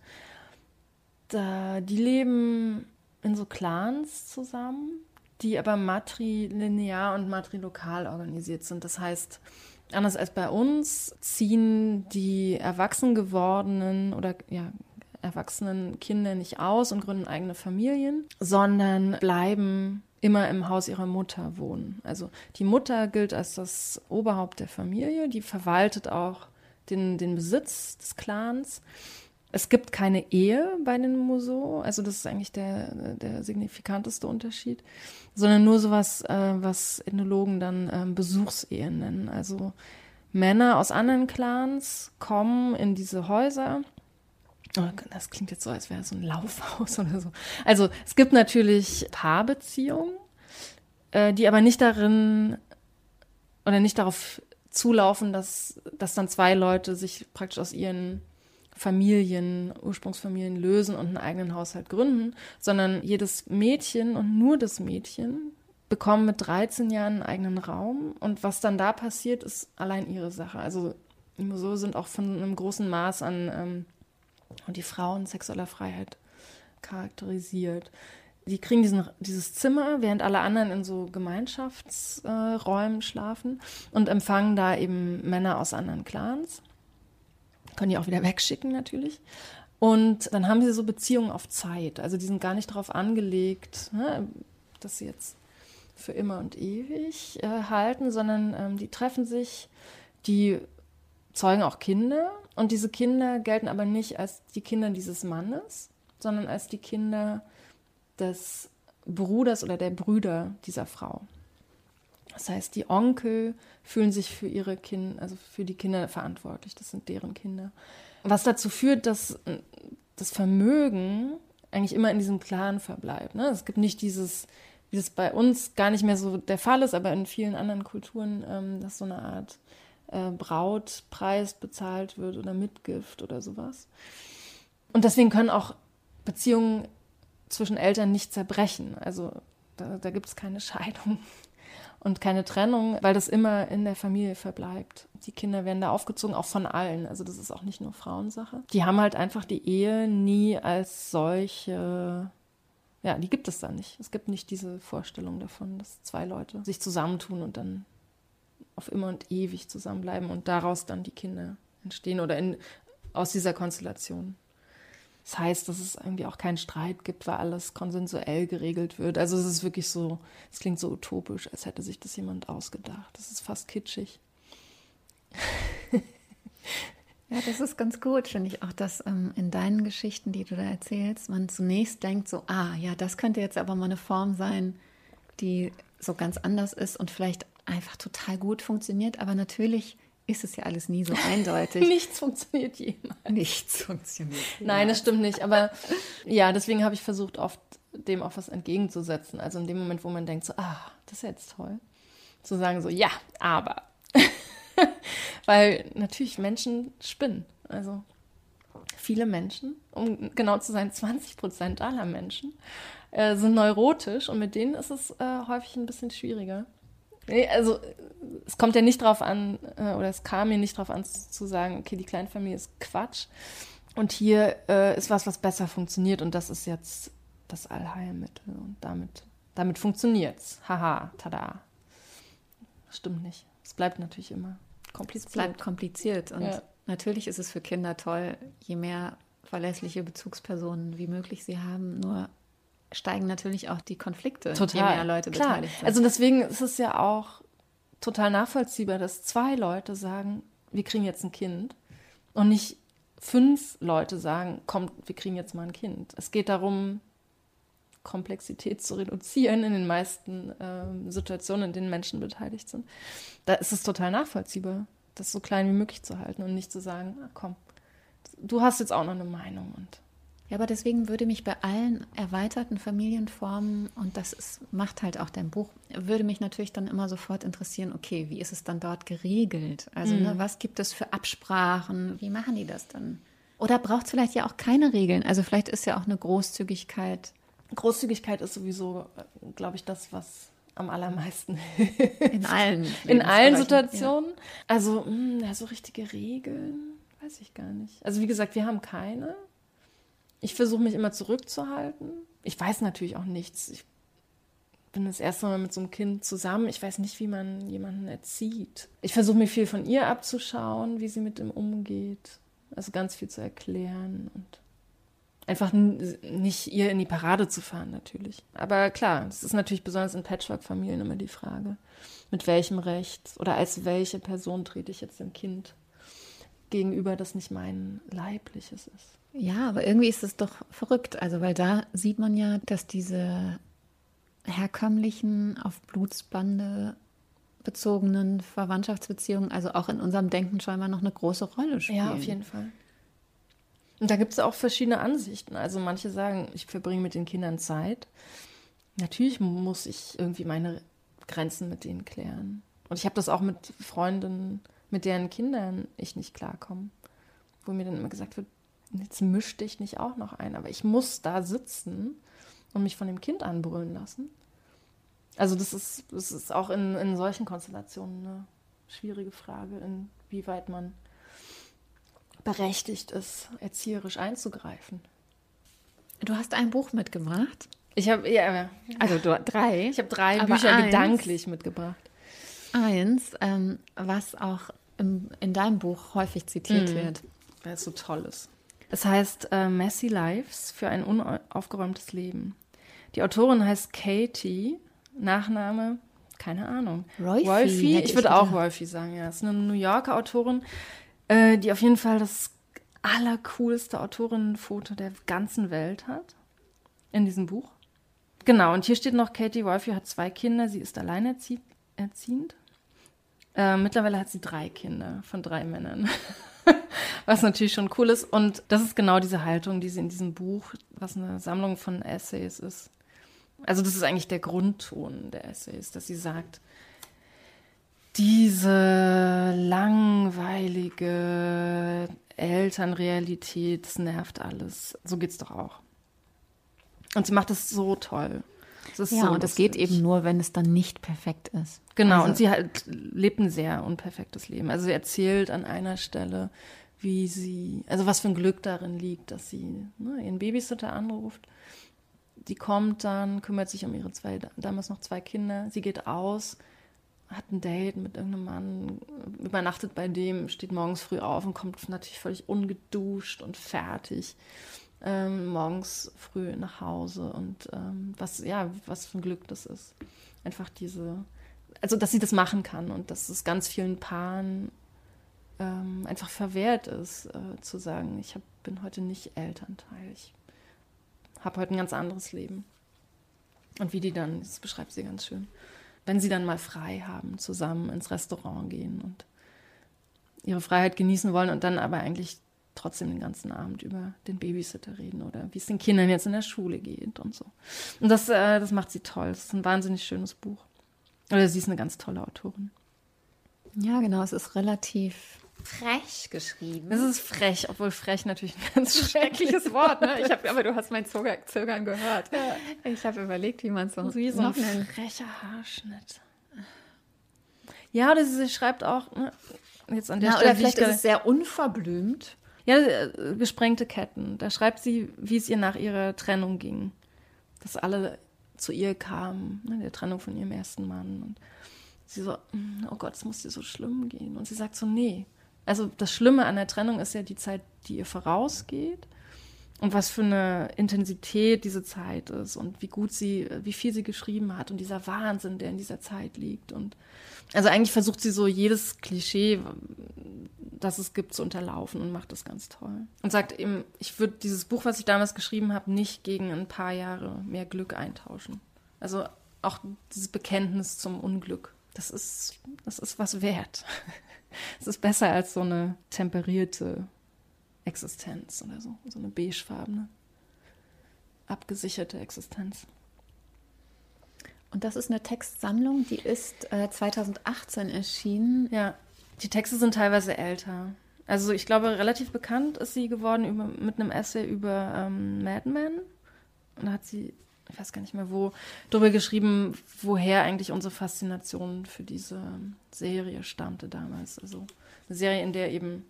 Da, die leben in so Clans zusammen, die aber matrilinear und matrilokal organisiert sind. Das heißt, anders als bei uns ziehen die erwachsen gewordenen oder ja, erwachsenen Kinder nicht aus und gründen eigene Familien, sondern bleiben immer im Haus ihrer Mutter wohnen. Also die Mutter gilt als das Oberhaupt der Familie, die verwaltet auch den, den Besitz des Clans. Es gibt keine Ehe bei den Muso, also das ist eigentlich der, der signifikanteste Unterschied, sondern nur sowas, äh, was Ethnologen dann äh, Besuchsehen nennen. Also Männer aus anderen Clans kommen in diese Häuser. Oh, das klingt jetzt so, als wäre es so ein Laufhaus oder so. Also es gibt natürlich Paarbeziehungen, äh, die aber nicht darin oder nicht darauf zulaufen, dass, dass dann zwei Leute sich praktisch aus ihren Familien, Ursprungsfamilien lösen und einen eigenen Haushalt gründen, sondern jedes Mädchen und nur das Mädchen bekommen mit 13 Jahren einen eigenen Raum und was dann da passiert, ist allein ihre Sache. Also so sind auch von einem großen Maß an ähm, die Frauen sexueller Freiheit charakterisiert. Die kriegen diesen, dieses Zimmer, während alle anderen in so Gemeinschaftsräumen äh, schlafen und empfangen da eben Männer aus anderen Clans. Können die auch wieder wegschicken natürlich. Und dann haben sie so Beziehungen auf Zeit. Also die sind gar nicht darauf angelegt, ne, dass sie jetzt für immer und ewig äh, halten, sondern ähm, die treffen sich, die zeugen auch Kinder und diese Kinder gelten aber nicht als die Kinder dieses Mannes, sondern als die Kinder des Bruders oder der Brüder dieser Frau. Das heißt, die Onkel fühlen sich für ihre Kinder, also für die Kinder verantwortlich. Das sind deren Kinder. Was dazu führt, dass das Vermögen eigentlich immer in diesem Clan verbleibt. Ne? Es gibt nicht dieses, wie es bei uns gar nicht mehr so der Fall ist, aber in vielen anderen Kulturen, ähm, dass so eine Art äh, Brautpreis bezahlt wird oder Mitgift oder sowas. Und deswegen können auch Beziehungen zwischen Eltern nicht zerbrechen. Also da, da gibt es keine Scheidung. Und keine Trennung, weil das immer in der Familie verbleibt. Die Kinder werden da aufgezogen, auch von allen. Also das ist auch nicht nur Frauensache. Die haben halt einfach die Ehe nie als solche, ja, die gibt es da nicht. Es gibt nicht diese Vorstellung davon, dass zwei Leute sich zusammentun und dann auf immer und ewig zusammenbleiben und daraus dann die Kinder entstehen oder in, aus dieser Konstellation. Das heißt, dass es irgendwie auch keinen Streit gibt, weil alles konsensuell geregelt wird. Also es ist wirklich so, es klingt so utopisch, als hätte sich das jemand ausgedacht. Das ist fast kitschig. ja, das ist ganz gut, finde ich auch, dass ähm, in deinen Geschichten, die du da erzählst, man zunächst denkt so, ah, ja, das könnte jetzt aber mal eine Form sein, die so ganz anders ist und vielleicht einfach total gut funktioniert, aber natürlich ist es ja alles nie so eindeutig. Nichts funktioniert jemals. Nichts funktioniert. Jemals. Nein, das stimmt nicht. Aber ja, deswegen habe ich versucht, oft dem auch was entgegenzusetzen. Also in dem Moment, wo man denkt, so, ah, das ist jetzt toll, zu sagen so, ja, aber. Weil natürlich Menschen spinnen. Also viele Menschen, um genau zu sein, 20 Prozent aller Menschen äh, sind neurotisch und mit denen ist es äh, häufig ein bisschen schwieriger. Nee, also es kommt ja nicht drauf an, äh, oder es kam mir nicht drauf an zu sagen, okay, die Kleinfamilie ist Quatsch. Und hier äh, ist was, was besser funktioniert und das ist jetzt das Allheilmittel. Und damit, damit es. Haha, tada. Stimmt nicht. Es bleibt natürlich immer kompliziert. Es bleibt kompliziert. Und ja. natürlich ist es für Kinder toll, je mehr verlässliche Bezugspersonen wie möglich sie haben. Nur steigen natürlich auch die Konflikte, total. je mehr Leute Klar. beteiligt sind. Also deswegen ist es ja auch total nachvollziehbar, dass zwei Leute sagen, wir kriegen jetzt ein Kind und nicht fünf Leute sagen, kommt, wir kriegen jetzt mal ein Kind. Es geht darum, Komplexität zu reduzieren in den meisten ähm, Situationen, in denen Menschen beteiligt sind. Da ist es total nachvollziehbar, das so klein wie möglich zu halten und nicht zu sagen, ah, komm, du hast jetzt auch noch eine Meinung und ja, aber deswegen würde mich bei allen erweiterten Familienformen, und das ist, macht halt auch dein Buch, würde mich natürlich dann immer sofort interessieren, okay, wie ist es dann dort geregelt? Also, ne, mhm. ne, was gibt es für Absprachen? Wie machen die das dann? Oder braucht es vielleicht ja auch keine Regeln? Also vielleicht ist ja auch eine Großzügigkeit. Großzügigkeit ist sowieso, glaube ich, das, was am allermeisten in allen in allen Situationen. Ja. Also mh, hm, ja, so richtige Regeln weiß ich gar nicht. Also wie gesagt, wir haben keine. Ich versuche mich immer zurückzuhalten. Ich weiß natürlich auch nichts. Ich bin das erste Mal mit so einem Kind zusammen. Ich weiß nicht, wie man jemanden erzieht. Ich versuche mir viel von ihr abzuschauen, wie sie mit ihm umgeht. Also ganz viel zu erklären und einfach nicht ihr in die Parade zu fahren, natürlich. Aber klar, es ist natürlich besonders in Patchwork-Familien immer die Frage, mit welchem Recht oder als welche Person trete ich jetzt dem Kind gegenüber, das nicht mein leibliches ist. Ja, aber irgendwie ist es doch verrückt. Also, weil da sieht man ja, dass diese herkömmlichen, auf Blutsbande bezogenen Verwandtschaftsbeziehungen, also auch in unserem Denken scheinbar noch eine große Rolle spielen. Ja, auf jeden Fall. Und da gibt es auch verschiedene Ansichten. Also manche sagen, ich verbringe mit den Kindern Zeit. Natürlich muss ich irgendwie meine Grenzen mit denen klären. Und ich habe das auch mit Freundinnen, mit deren Kindern ich nicht klarkomme. Wo mir dann immer gesagt wird, jetzt misch dich nicht auch noch ein, aber ich muss da sitzen und mich von dem Kind anbrüllen lassen. Also das ist, das ist auch in, in solchen Konstellationen eine schwierige Frage, inwieweit man berechtigt ist, erzieherisch einzugreifen. Du hast ein Buch mitgebracht. Ich habe ja, also du, drei. Ich habe drei Bücher eins, gedanklich mitgebracht. Eins, ähm, was auch im, in deinem Buch häufig zitiert mhm. wird. Weil es so toll ist. Es heißt äh, Messy Lives für ein unaufgeräumtes Leben. Die Autorin heißt Katie, Nachname, keine Ahnung. Rolfie. Rolfie ich würde auch Rolfie sagen, ja. Es ist eine New Yorker Autorin, äh, die auf jeden Fall das allercoolste Autorinnenfoto der ganzen Welt hat. In diesem Buch. Genau, und hier steht noch, Katie Wolfie hat zwei Kinder, sie ist alleinerziehend. Äh, mittlerweile hat sie drei Kinder von drei Männern. was natürlich schon cool ist. Und das ist genau diese Haltung, die sie in diesem Buch, was eine Sammlung von Essays ist. Also das ist eigentlich der Grundton der Essays, dass sie sagt, diese langweilige Elternrealität, das nervt alles. So geht's doch auch. Und sie macht es so toll. Ja, so und es geht eben nur, wenn es dann nicht perfekt ist. Genau, also, und sie halt lebt ein sehr unperfektes Leben. Also sie erzählt an einer Stelle, wie sie, also was für ein Glück darin liegt, dass sie ne, ihren Babysitter anruft. Die kommt dann, kümmert sich um ihre zwei, damals noch zwei Kinder. Sie geht aus, hat ein Date mit irgendeinem Mann, übernachtet bei dem, steht morgens früh auf und kommt natürlich völlig ungeduscht und fertig ähm, morgens früh nach Hause. Und ähm, was, ja, was für ein Glück das ist. Einfach diese, also dass sie das machen kann und dass es ganz vielen Paaren ähm, einfach verwehrt ist, äh, zu sagen, ich hab, bin heute nicht Elternteil, ich habe heute ein ganz anderes Leben. Und wie die dann, das beschreibt sie ganz schön, wenn sie dann mal frei haben, zusammen ins Restaurant gehen und ihre Freiheit genießen wollen und dann aber eigentlich trotzdem den ganzen Abend über den Babysitter reden oder wie es den Kindern jetzt in der Schule geht und so. Und das, äh, das macht sie toll. Das ist ein wahnsinnig schönes Buch. Oder sie ist eine ganz tolle Autorin. Ja, genau. Es ist relativ frech geschrieben. Es ist frech, obwohl frech natürlich ein ganz schreckliches Wort. Ne? Ich hab, aber du hast mein Zögern gehört. Ja. Ich habe überlegt, wie man es so, wie so ein frecher Haarschnitt. Ja, oder sie schreibt auch ne, jetzt an der Na, Stelle. Oder vielleicht ist es sehr unverblümt. Ja, äh, gesprengte Ketten. Da schreibt sie, wie es ihr nach ihrer Trennung ging. Dass alle zu ihr kamen, ne, der Trennung von ihrem ersten Mann. Und sie so, mm, oh Gott, es muss dir so schlimm gehen. Und sie sagt so, nee. Also das Schlimme an der Trennung ist ja die Zeit, die ihr vorausgeht. Und was für eine Intensität diese Zeit ist und wie gut sie, wie viel sie geschrieben hat und dieser Wahnsinn, der in dieser Zeit liegt. Und also eigentlich versucht sie so jedes Klischee, das es gibt, zu unterlaufen und macht das ganz toll. Und sagt eben, ich würde dieses Buch, was ich damals geschrieben habe, nicht gegen ein paar Jahre mehr Glück eintauschen. Also auch dieses Bekenntnis zum Unglück, das ist, das ist was wert. Es ist besser als so eine temperierte Existenz oder so, so eine beigefarbene, abgesicherte Existenz. Und das ist eine Textsammlung, die ist äh, 2018 erschienen. Ja. Die Texte sind teilweise älter. Also ich glaube, relativ bekannt ist sie geworden über, mit einem Essay über ähm, Mad Men. Und da hat sie, ich weiß gar nicht mehr wo, darüber geschrieben, woher eigentlich unsere Faszination für diese Serie stammte damals. Also eine Serie, in der eben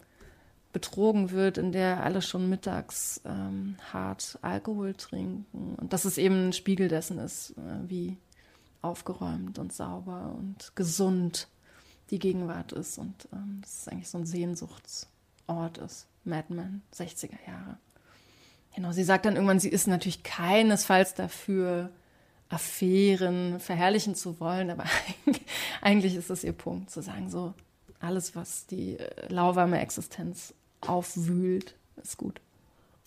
betrogen wird, in der alle schon mittags ähm, hart Alkohol trinken. Und dass es eben ein Spiegel dessen ist, äh, wie aufgeräumt und sauber und gesund die Gegenwart ist und ähm, das ist eigentlich so ein Sehnsuchtsort ist. Madman, 60er Jahre. Genau, sie sagt dann irgendwann, sie ist natürlich keinesfalls dafür, Affären verherrlichen zu wollen, aber eigentlich ist das ihr Punkt, zu sagen, so alles, was die äh, lauwarme Existenz aufwühlt, ist gut.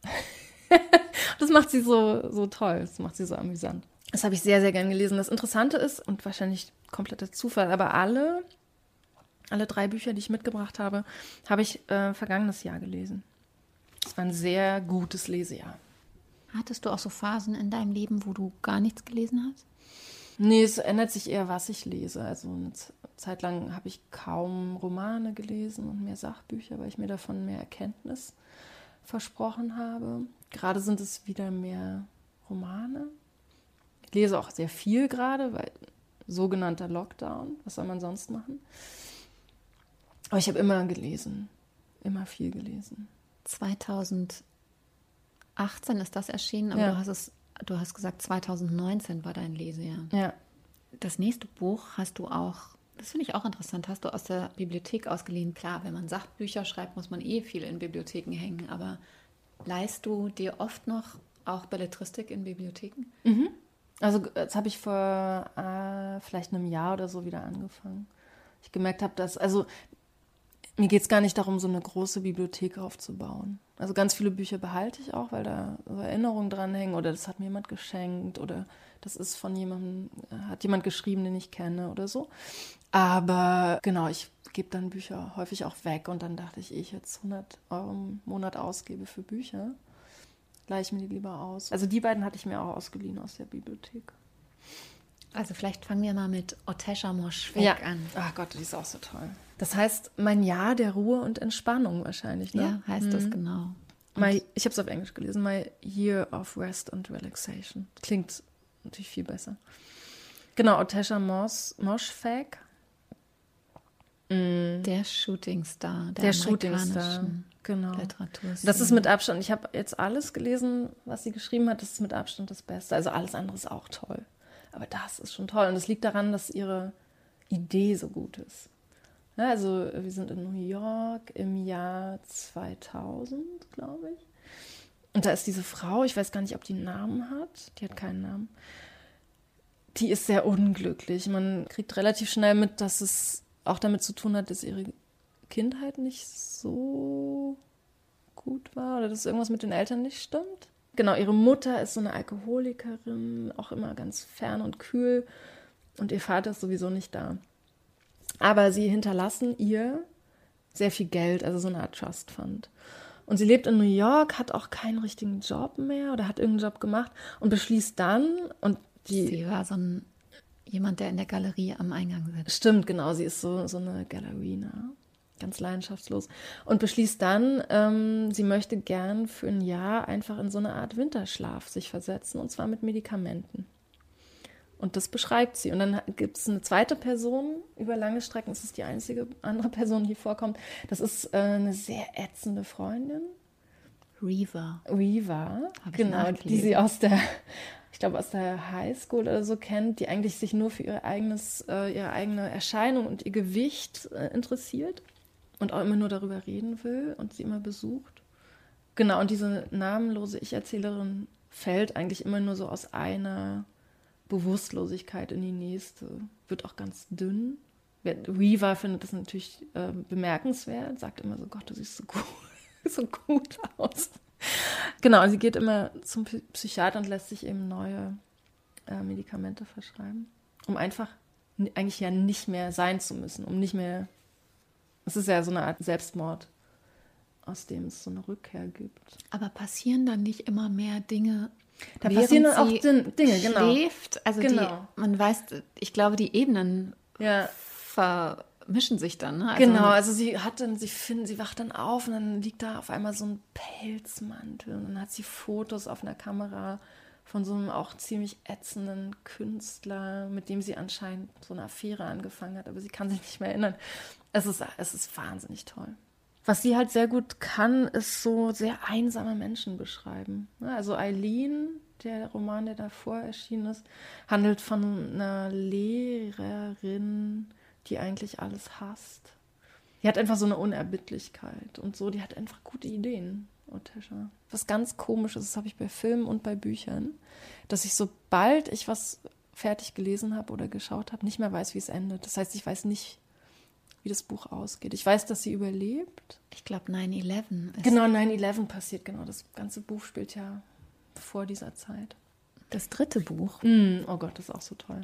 das macht sie so, so toll, das macht sie so amüsant. Das habe ich sehr, sehr gern gelesen. Das Interessante ist, und wahrscheinlich kompletter Zufall, aber alle alle drei Bücher, die ich mitgebracht habe, habe ich äh, vergangenes Jahr gelesen. Es war ein sehr gutes Lesejahr. Hattest du auch so Phasen in deinem Leben, wo du gar nichts gelesen hast? Nee, es ändert sich eher, was ich lese. Also eine Zeit lang habe ich kaum Romane gelesen und mehr Sachbücher, weil ich mir davon mehr Erkenntnis versprochen habe. Gerade sind es wieder mehr Romane. Ich lese auch sehr viel gerade, weil sogenannter Lockdown. Was soll man sonst machen? Aber ich habe immer gelesen, immer viel gelesen. 2018 ist das erschienen, aber ja. du hast es, du hast gesagt, 2019 war dein Lesejahr. Ja. Das nächste Buch hast du auch, das finde ich auch interessant, hast du aus der Bibliothek ausgeliehen. Klar, wenn man Sachbücher schreibt, muss man eh viel in Bibliotheken hängen, aber leist du dir oft noch auch Belletristik in Bibliotheken? Mhm. Also das habe ich vor äh, vielleicht einem Jahr oder so wieder angefangen. Ich gemerkt habe, dass, also mir geht es gar nicht darum, so eine große Bibliothek aufzubauen. Also ganz viele Bücher behalte ich auch, weil da Erinnerungen dranhängen oder das hat mir jemand geschenkt oder das ist von jemandem, hat jemand geschrieben, den ich kenne oder so. Aber genau, ich gebe dann Bücher häufig auch weg und dann dachte ich, ich jetzt 100 Euro im Monat ausgebe für Bücher, leihe ich mir die lieber aus. Also die beiden hatte ich mir auch ausgeliehen aus der Bibliothek. Also vielleicht fangen wir mal mit Otesha Moschweg ja. an. Ach Gott, die ist auch so toll. Das heißt, mein Jahr der Ruhe und Entspannung wahrscheinlich, ne? Ja, heißt mhm. das genau. My, ich habe es auf Englisch gelesen. My Year of Rest and Relaxation. Klingt natürlich viel besser. Genau, Otesha Mosh, Moshfegh. Mm. Der Shootingstar, der, der Shootingstar, genau. Literatur. Das ist mit Abstand, ich habe jetzt alles gelesen, was sie geschrieben hat, das ist mit Abstand das Beste. Also alles andere ist auch toll. Aber das ist schon toll. Und es liegt daran, dass ihre Idee so gut ist. Ja, also wir sind in New York im Jahr 2000, glaube ich. Und da ist diese Frau, ich weiß gar nicht, ob die einen Namen hat. Die hat keinen Namen. Die ist sehr unglücklich. Man kriegt relativ schnell mit, dass es auch damit zu tun hat, dass ihre Kindheit nicht so gut war oder dass irgendwas mit den Eltern nicht stimmt. Genau, ihre Mutter ist so eine Alkoholikerin, auch immer ganz fern und kühl und ihr Vater ist sowieso nicht da. Aber sie hinterlassen ihr sehr viel Geld, also so eine Art Trust Fund. Und sie lebt in New York, hat auch keinen richtigen Job mehr oder hat irgendeinen Job gemacht und beschließt dann und die. Sie war so ein jemand, der in der Galerie am Eingang sitzt. Stimmt, genau. Sie ist so, so eine Galerina. Ganz leidenschaftslos. Und beschließt dann, ähm, sie möchte gern für ein Jahr einfach in so eine Art Winterschlaf sich versetzen und zwar mit Medikamenten. Und das beschreibt sie. Und dann gibt es eine zweite Person über lange Strecken. Das ist die einzige andere Person, die vorkommt. Das ist äh, eine sehr ätzende Freundin. Reaver. Reaver, genau, die sie aus der ich glaube, aus der Highschool oder so kennt, die eigentlich sich nur für ihr eigenes, äh, ihre eigene Erscheinung und ihr Gewicht äh, interessiert und auch immer nur darüber reden will und sie immer besucht. Genau, und diese namenlose Ich-Erzählerin fällt eigentlich immer nur so aus einer Bewusstlosigkeit in die nächste, wird auch ganz dünn. Weaver findet das natürlich äh, bemerkenswert, sagt immer so, Gott, du siehst so gut, so gut aus. Genau, sie geht immer zum Psychiater und lässt sich eben neue äh, Medikamente verschreiben, um einfach eigentlich ja nicht mehr sein zu müssen, um nicht mehr. Es ist ja so eine Art Selbstmord, aus dem es so eine Rückkehr gibt. Aber passieren dann nicht immer mehr Dinge? Da passieren dann auch Dinge, genau. Schläft, also genau. Die, man weiß, ich glaube, die Ebenen ja. ver mischen sich dann. Ne? Also genau, also sie hat dann, sie finden, sie wacht dann auf und dann liegt da auf einmal so ein Pelzmantel und dann hat sie Fotos auf einer Kamera von so einem auch ziemlich ätzenden Künstler, mit dem sie anscheinend so eine Affäre angefangen hat, aber sie kann sich nicht mehr erinnern. Es ist, es ist wahnsinnig toll. Was sie halt sehr gut kann, ist so sehr einsame Menschen beschreiben. Ne? Also Eileen, der Roman, der davor erschienen ist, handelt von einer Lehrerin, die eigentlich alles hasst. Die hat einfach so eine Unerbittlichkeit und so, die hat einfach gute Ideen, Otesha. Was ganz komisches, das habe ich bei Filmen und bei Büchern, dass ich sobald ich was fertig gelesen habe oder geschaut habe, nicht mehr weiß, wie es endet. Das heißt, ich weiß nicht, wie das Buch ausgeht. Ich weiß, dass sie überlebt. Ich glaube, 9-11 Genau, 9-11 passiert, genau. Das ganze Buch spielt ja vor dieser Zeit. Das dritte Buch. Mm, oh Gott, das ist auch so toll.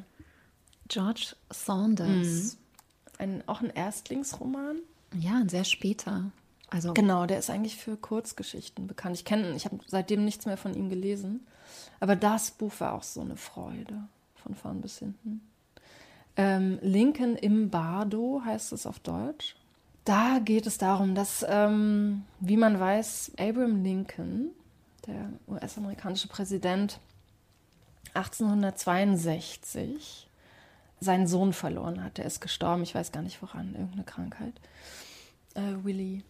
George Saunders. Mm ein, auch ein Erstlingsroman. Ja, ein sehr später. Also genau, der ist eigentlich für Kurzgeschichten bekannt. Ich kenne, ich habe seitdem nichts mehr von ihm gelesen. Aber das Buch war auch so eine Freude, von vorn bis hinten. Ähm, Lincoln im Bardo heißt es auf Deutsch. Da geht es darum, dass, ähm, wie man weiß, Abraham Lincoln, der US-amerikanische Präsident, 1862 seinen Sohn verloren hat. Der ist gestorben, ich weiß gar nicht woran, irgendeine Krankheit. Äh, Willy.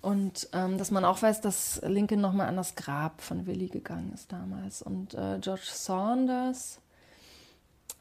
Und ähm, dass man auch weiß, dass Lincoln nochmal an das Grab von Willy gegangen ist damals. Und äh, George Saunders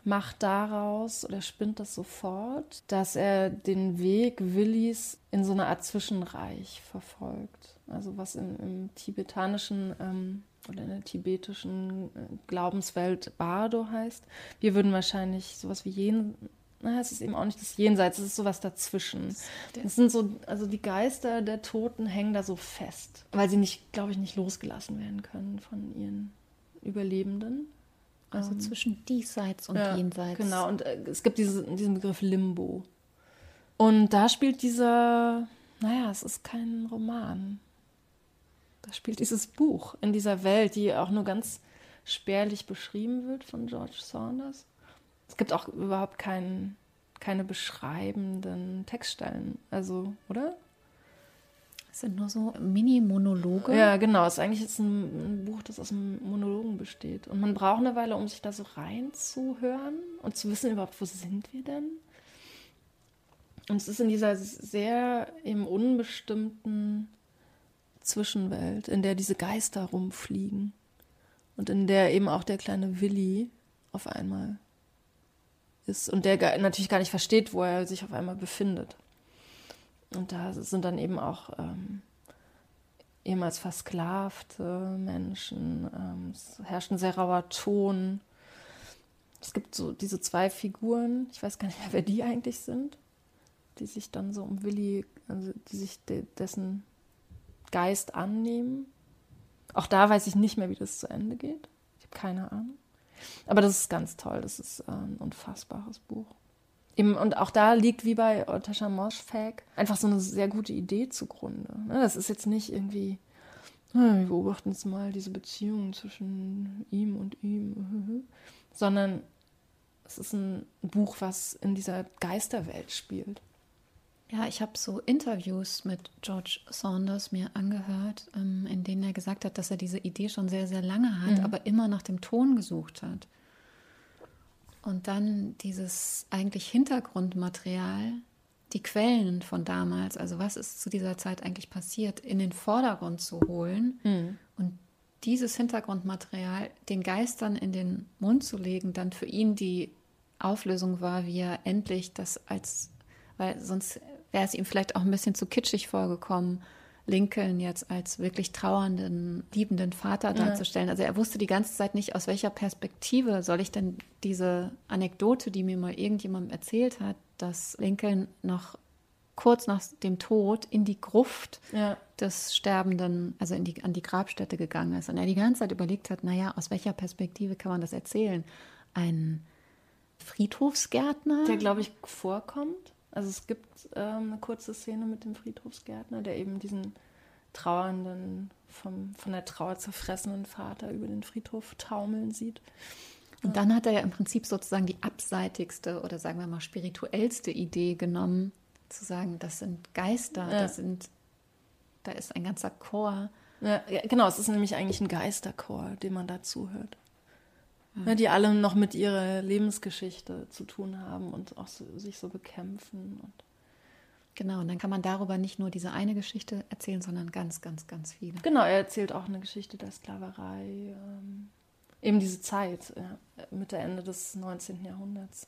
macht daraus oder spinnt das sofort, dass er den Weg Willys in so eine Art Zwischenreich verfolgt. Also was im, im tibetanischen ähm, oder in der tibetischen äh, Glaubenswelt Bardo heißt. Wir würden wahrscheinlich sowas wie Jen, na, es ist eben auch nicht das Jenseits, es ist sowas dazwischen. Es sind so, also die Geister der Toten hängen da so fest, weil sie nicht, glaube ich, nicht losgelassen werden können von ihren Überlebenden. Also ähm, zwischen diesseits und ja, jenseits. Genau, und äh, es gibt diese, diesen Begriff Limbo. Und da spielt dieser, naja, es ist kein Roman. Da spielt dieses Buch in dieser Welt, die auch nur ganz spärlich beschrieben wird von George Saunders. Es gibt auch überhaupt kein, keine beschreibenden Textstellen, also, oder? Das sind nur so Mini-Monologe. Ja, genau. Es ist eigentlich jetzt ein, ein, Buch, das aus Monologen besteht. Und man braucht eine Weile, um sich da so reinzuhören und zu wissen überhaupt, wo sind wir denn? Und es ist in dieser sehr im unbestimmten Zwischenwelt, in der diese Geister rumfliegen und in der eben auch der kleine Willi auf einmal ist und der natürlich gar nicht versteht, wo er sich auf einmal befindet. Und da sind dann eben auch ähm, ehemals versklavte Menschen, ähm, es herrscht ein sehr rauer Ton. Es gibt so diese zwei Figuren, ich weiß gar nicht mehr, wer die eigentlich sind, die sich dann so um Willi, also die sich de dessen Geist annehmen. Auch da weiß ich nicht mehr, wie das zu Ende geht. Ich habe keine Ahnung. Aber das ist ganz toll. Das ist äh, ein unfassbares Buch. Eben, und auch da liegt wie bei Otascha Moschfag einfach so eine sehr gute Idee zugrunde. Ne? Das ist jetzt nicht irgendwie, wir beobachten jetzt mal diese Beziehung zwischen ihm und ihm, sondern es ist ein Buch, was in dieser Geisterwelt spielt. Ja, ich habe so Interviews mit George Saunders mir angehört, ähm, in denen er gesagt hat, dass er diese Idee schon sehr, sehr lange hat, mhm. aber immer nach dem Ton gesucht hat. Und dann dieses eigentlich Hintergrundmaterial, die Quellen von damals, also was ist zu dieser Zeit eigentlich passiert, in den Vordergrund zu holen mhm. und dieses Hintergrundmaterial den Geistern in den Mund zu legen, dann für ihn die Auflösung war, wie er endlich das als, weil sonst wäre es ihm vielleicht auch ein bisschen zu kitschig vorgekommen, Lincoln jetzt als wirklich trauernden, liebenden Vater darzustellen. Ja. Also er wusste die ganze Zeit nicht, aus welcher Perspektive soll ich denn diese Anekdote, die mir mal irgendjemand erzählt hat, dass Lincoln noch kurz nach dem Tod in die Gruft ja. des Sterbenden, also in die, an die Grabstätte gegangen ist. Und er die ganze Zeit überlegt hat, naja, aus welcher Perspektive kann man das erzählen? Ein Friedhofsgärtner? Der, glaube ich, vorkommt. Also es gibt ähm, eine kurze Szene mit dem Friedhofsgärtner, der eben diesen trauernden, vom, von der Trauer zerfressenen Vater über den Friedhof taumeln sieht. Und dann hat er ja im Prinzip sozusagen die abseitigste oder sagen wir mal spirituellste Idee genommen, zu sagen, das sind Geister, ja. das sind, da ist ein ganzer Chor. Ja, genau, es ist nämlich eigentlich ein Geisterchor, dem man da zuhört ja, die alle noch mit ihrer Lebensgeschichte zu tun haben und auch so, sich so bekämpfen. Und genau, und dann kann man darüber nicht nur diese eine Geschichte erzählen, sondern ganz, ganz, ganz viele. Genau, er erzählt auch eine Geschichte der Sklaverei, ähm, eben diese Zeit, ja, Mitte, Ende des 19. Jahrhunderts.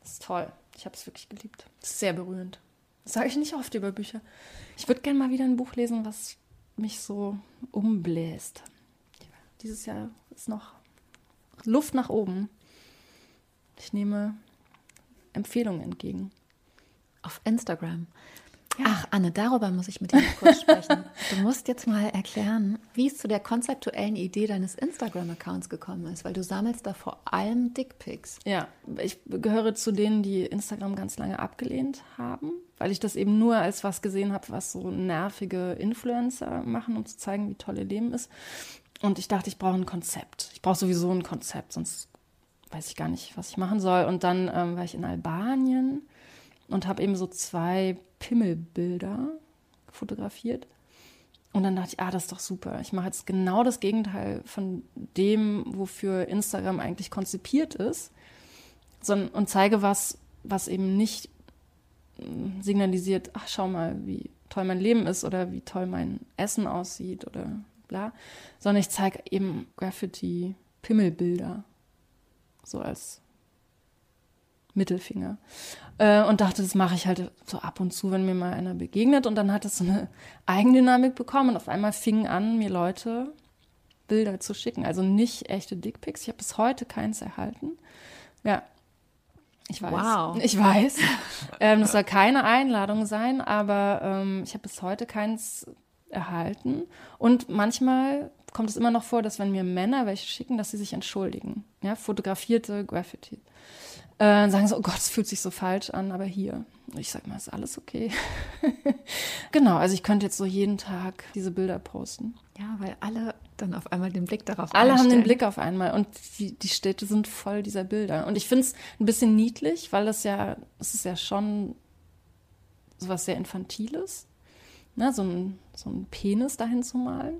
Das ist toll. Ich habe es wirklich geliebt. Das ist sehr berührend. Das sage ich nicht oft über Bücher. Ich würde gerne mal wieder ein Buch lesen, was mich so umbläst. Dieses Jahr ist noch Luft nach oben. Ich nehme Empfehlungen entgegen. Auf Instagram. Ja. Ach, Anne, darüber muss ich mit dir kurz sprechen. Du musst jetzt mal erklären, wie es zu der konzeptuellen Idee deines Instagram-Accounts gekommen ist, weil du sammelst da vor allem Dickpics. Ja, ich gehöre zu denen, die Instagram ganz lange abgelehnt haben, weil ich das eben nur als was gesehen habe, was so nervige Influencer machen, um zu zeigen, wie toll ihr Leben ist. Und ich dachte, ich brauche ein Konzept. Ich brauche sowieso ein Konzept, sonst weiß ich gar nicht, was ich machen soll. Und dann ähm, war ich in Albanien und habe eben so zwei Pimmelbilder fotografiert. Und dann dachte ich, ah, das ist doch super. Ich mache jetzt genau das Gegenteil von dem, wofür Instagram eigentlich konzipiert ist. Sondern, und zeige was, was eben nicht hm, signalisiert, ach, schau mal, wie toll mein Leben ist oder wie toll mein Essen aussieht oder bla, sondern ich zeige eben Graffiti-Pimmelbilder. So als Mittelfinger. Äh, und dachte, das mache ich halt so ab und zu, wenn mir mal einer begegnet. Und dann hat es so eine Eigendynamik bekommen. Und auf einmal fingen an, mir Leute Bilder zu schicken. Also nicht echte Dickpics. Ich habe bis heute keins erhalten. Ja. Ich weiß. Wow. Ich weiß. ähm, das soll keine Einladung sein, aber ähm, ich habe bis heute keins erhalten. Und manchmal kommt es immer noch vor, dass wenn mir Männer welche schicken, dass sie sich entschuldigen. Ja, fotografierte Graffiti. Äh, sagen so, oh Gott, es fühlt sich so falsch an, aber hier. Ich sag mal, ist alles okay. genau, also ich könnte jetzt so jeden Tag diese Bilder posten. Ja, weil alle dann auf einmal den Blick darauf haben. Alle einstellen. haben den Blick auf einmal und die, die Städte sind voll dieser Bilder. Und ich finde es ein bisschen niedlich, weil das ja, es ist ja schon sowas sehr Infantiles ne, so ein, so ein Penis dahin zu malen.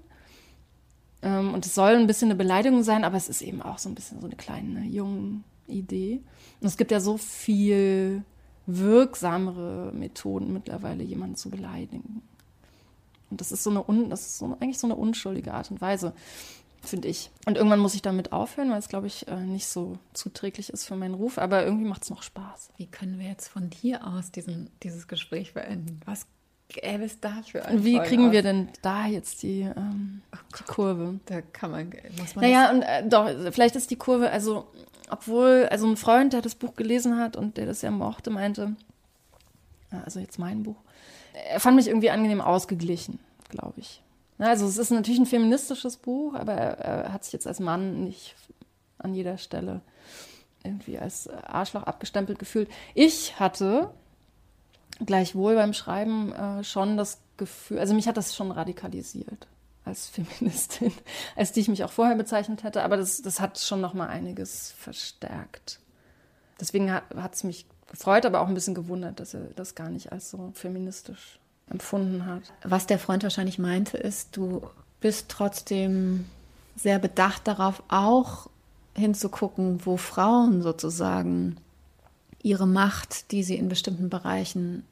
Ähm, und es soll ein bisschen eine Beleidigung sein, aber es ist eben auch so ein bisschen so eine kleine junge Idee. Und es gibt ja so viel wirksamere Methoden mittlerweile, jemanden zu beleidigen. Und das ist so eine, un, das ist so, eigentlich so eine unschuldige Art und Weise, finde ich. Und irgendwann muss ich damit aufhören, weil es, glaube ich, äh, nicht so zuträglich ist für meinen Ruf. Aber irgendwie macht es noch Spaß. Wie können wir jetzt von hier aus diesen, dieses Gespräch beenden? Was gäbe es da für ein Wie kriegen aus? wir denn da jetzt die, ähm, oh die Kurve? Da kann man, muss man. Naja, und äh, doch, vielleicht ist die Kurve, also, obwohl, also ein Freund, der das Buch gelesen hat und der das ja mochte, meinte, also jetzt mein Buch, er fand mich irgendwie angenehm ausgeglichen, glaube ich. Also es ist natürlich ein feministisches Buch, aber er, er, hat sich jetzt als Mann nicht an jeder Stelle irgendwie als Arschloch abgestempelt gefühlt. Ich hatte gleichwohl beim Schreiben äh, schon das Gefühl, also mich hat das schon radikalisiert als Feministin, als die ich mich auch vorher bezeichnet hätte, aber das, das hat schon noch mal einiges verstärkt. Deswegen hat es mich gefreut, aber auch ein bisschen gewundert, dass er das gar nicht als so feministisch empfunden hat. Was der Freund wahrscheinlich meinte, ist, du bist trotzdem sehr bedacht darauf, auch hinzugucken, wo Frauen sozusagen ihre Macht, die sie in bestimmten Bereichen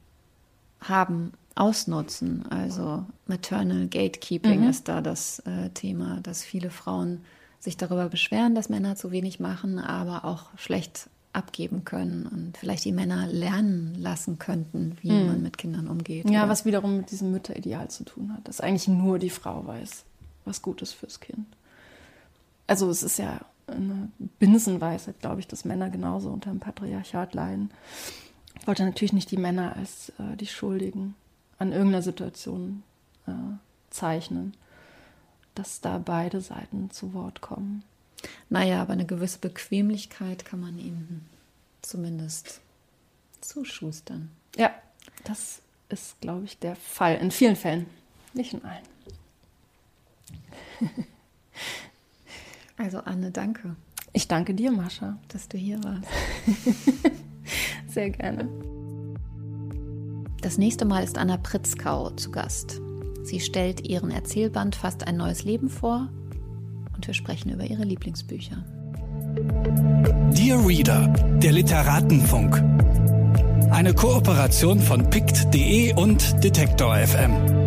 haben, ausnutzen. Also Maternal Gatekeeping mhm. ist da das äh, Thema, dass viele Frauen sich darüber beschweren, dass Männer zu wenig machen, aber auch schlecht abgeben können und vielleicht die Männer lernen lassen könnten, wie mhm. man mit Kindern umgeht. Ja, oder? was wiederum mit diesem Mütterideal zu tun hat, dass eigentlich nur die Frau weiß, was gut ist fürs Kind. Also es ist ja eine Binsenweisheit, glaube ich, dass Männer genauso unter dem Patriarchat leiden. Ich wollte natürlich nicht die Männer als äh, die Schuldigen an irgendeiner Situation äh, zeichnen, dass da beide Seiten zu Wort kommen. Naja, aber eine gewisse Bequemlichkeit kann man ihnen zumindest zuschustern. Ja, das ist, glaube ich, der Fall. In vielen Fällen, nicht in allen. Also Anne, danke. Ich danke dir, Mascha, dass du hier warst. Sehr gerne. Das nächste Mal ist Anna Pritzkau zu Gast. Sie stellt ihren Erzählband Fast ein neues Leben vor und wir sprechen über ihre Lieblingsbücher. Dear Reader, der Literatenfunk. Eine Kooperation von pict.de und Detektor FM.